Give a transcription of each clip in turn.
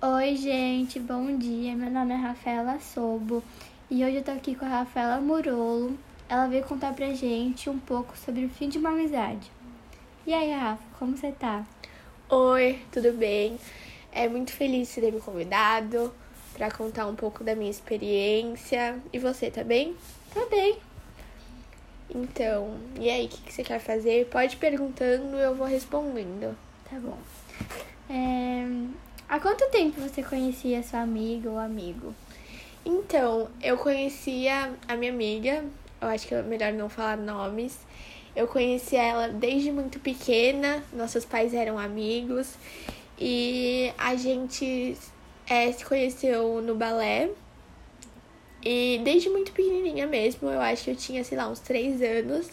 Oi, gente, bom dia. Meu nome é Rafaela Sobo e hoje eu tô aqui com a Rafaela Murolo. Ela veio contar pra gente um pouco sobre o fim de uma amizade. E aí, Rafa, como você tá? Oi, tudo bem? É muito feliz de ter me convidado para contar um pouco da minha experiência. E você, tá bem? Tá bem. Então, e aí, o que, que você quer fazer? Pode ir perguntando, eu vou respondendo. Tá bom. É... Há quanto tempo você conhecia sua amiga ou amigo? Então, eu conhecia a minha amiga, eu acho que é melhor não falar nomes. Eu conheci ela desde muito pequena, nossos pais eram amigos e a gente é, se conheceu no balé. E desde muito pequenininha mesmo, eu acho que eu tinha, sei lá, uns três anos.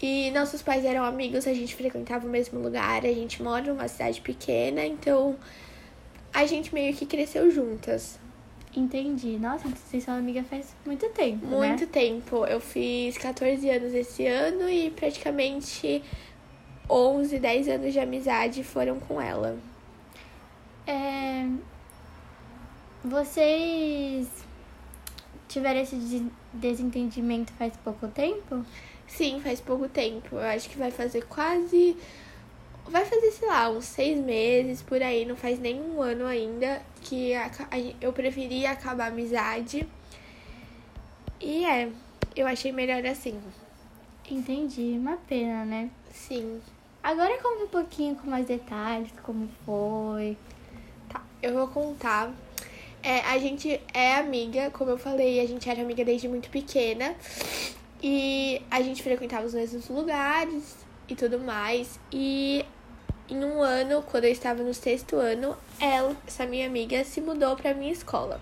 E nossos pais eram amigos, a gente frequentava o mesmo lugar, a gente mora numa cidade pequena, então a gente meio que cresceu juntas. Entendi. Nossa, vocês são amigas faz muito tempo, Muito né? tempo. Eu fiz 14 anos esse ano e praticamente 11, 10 anos de amizade foram com ela. É... Vocês tiveram esse desentendimento faz pouco tempo? Sim, faz pouco tempo. Eu acho que vai fazer quase vai fazer, sei lá, uns seis meses por aí, não faz nem um ano ainda, que eu preferi acabar a amizade. E é, eu achei melhor assim. Entendi, uma pena, né? Sim. Agora conta um pouquinho com mais detalhes, como foi. Tá, eu vou contar. É, a gente é amiga, como eu falei, a gente era amiga desde muito pequena. E a gente frequentava os mesmos lugares e tudo mais. E em um ano, quando eu estava no sexto ano, ela, essa minha amiga, se mudou para minha escola.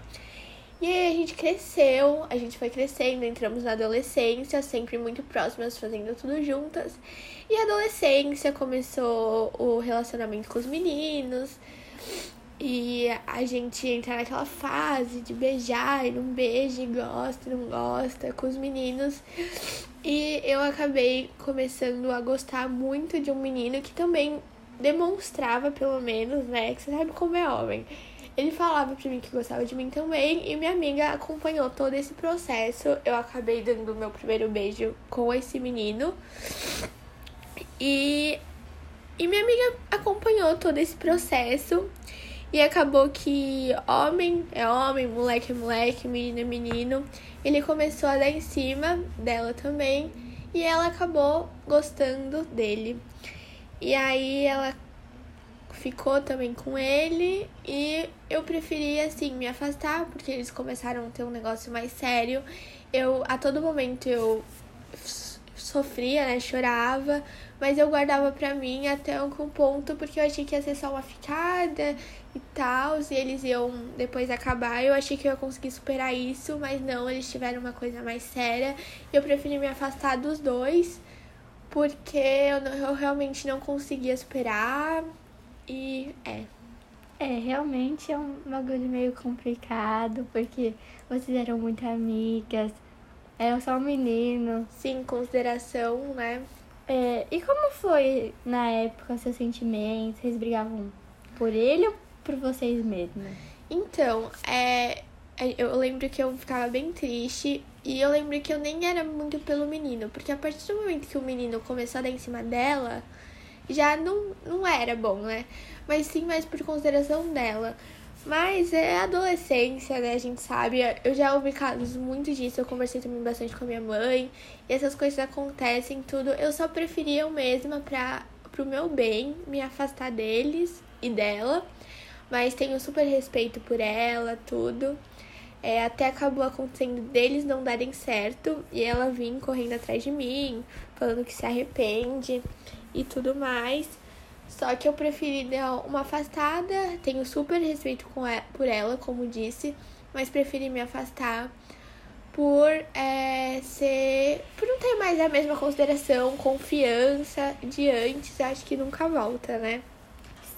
E aí a gente cresceu, a gente foi crescendo, entramos na adolescência, sempre muito próximas, fazendo tudo juntas. E a adolescência começou o relacionamento com os meninos. E a gente entra naquela fase de beijar e não beija, e gosta e não gosta com os meninos. E eu acabei começando a gostar muito de um menino que também demonstrava, pelo menos, né? Que você sabe como é homem. Ele falava pra mim que gostava de mim também e minha amiga acompanhou todo esse processo. Eu acabei dando meu primeiro beijo com esse menino. E, e minha amiga acompanhou todo esse processo. E acabou que homem é homem, moleque é moleque, menino é menino. Ele começou a dar em cima dela também. E ela acabou gostando dele. E aí ela ficou também com ele e eu preferi assim me afastar porque eles começaram a ter um negócio mais sério. Eu a todo momento eu sofria, né, chorava, mas eu guardava pra mim até um ponto porque eu achei que ia ser só uma ficada e tal, e eles iam depois acabar. Eu achei que eu ia conseguir superar isso, mas não, eles tiveram uma coisa mais séria. Eu preferi me afastar dos dois porque eu, não, eu realmente não conseguia superar e é. É, realmente é um bagulho meio complicado, porque vocês eram muito amigas, eram só um menino. Sim, consideração, né? É, e como foi na época seus sentimentos? Vocês brigavam por ele ou por vocês mesmos? Então, é, eu lembro que eu ficava bem triste e eu lembro que eu nem era muito pelo menino, porque a partir do momento que o menino começou a dar em cima dela, já não, não era bom, né? Mas sim mais por consideração dela. Mas é adolescência, né? A gente sabe. Eu já ouvi casos muito disso. Eu conversei também bastante com a minha mãe. E essas coisas acontecem, tudo. Eu só preferia eu mesma pra, pro meu bem me afastar deles e dela. Mas tenho super respeito por ela, tudo. É, até acabou acontecendo deles não darem certo e ela vir correndo atrás de mim, falando que se arrepende e tudo mais. Só que eu preferi dar uma afastada, tenho super respeito ela, por ela, como disse, mas preferi me afastar por é, ser. por não ter mais a mesma consideração, confiança de antes, acho que nunca volta, né?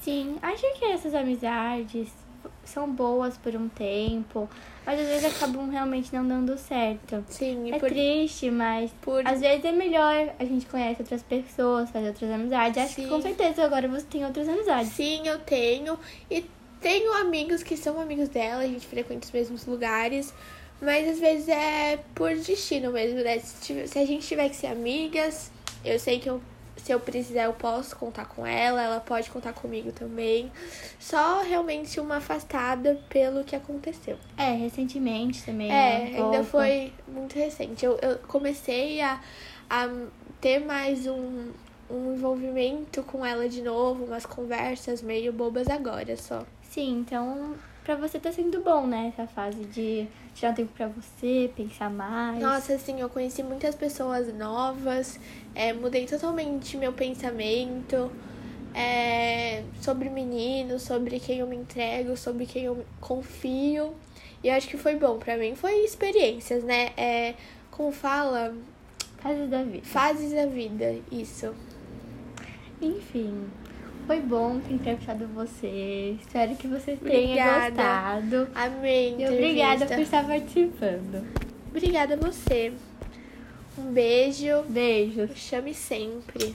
Sim, acho que essas amizades são boas por um tempo, mas às vezes acabam realmente não dando certo. Sim, é por... triste, mas por... às vezes é melhor a gente conhece outras pessoas, fazer outras amizades. Acho Sim. que com certeza agora você tem outras amizades. Sim, eu tenho. E tenho amigos que são amigos dela, a gente frequenta os mesmos lugares, mas às vezes é por destino mesmo, né? Se, se a gente tiver que ser amigas, eu sei que eu se eu precisar, eu posso contar com ela, ela pode contar comigo também. Só realmente uma afastada pelo que aconteceu. É, recentemente também. É, né? ainda foi muito recente. Eu, eu comecei a, a ter mais um, um envolvimento com ela de novo, umas conversas meio bobas agora só. Sim, então pra você tá sendo bom, né? Essa fase de tirar um tempo pra você, pensar mais. Nossa, assim, eu conheci muitas pessoas novas, é, mudei totalmente meu pensamento é, sobre meninos, sobre quem eu me entrego, sobre quem eu confio. E eu acho que foi bom pra mim. Foi experiências, né? É, como fala, Fases da vida. fases da vida, isso. Enfim, foi bom ter entrevistado você. Espero que você tenha Obrigada. gostado. Amém. E obrigada por estar participando. Obrigada a você. Um beijo. Beijos. Chame sempre.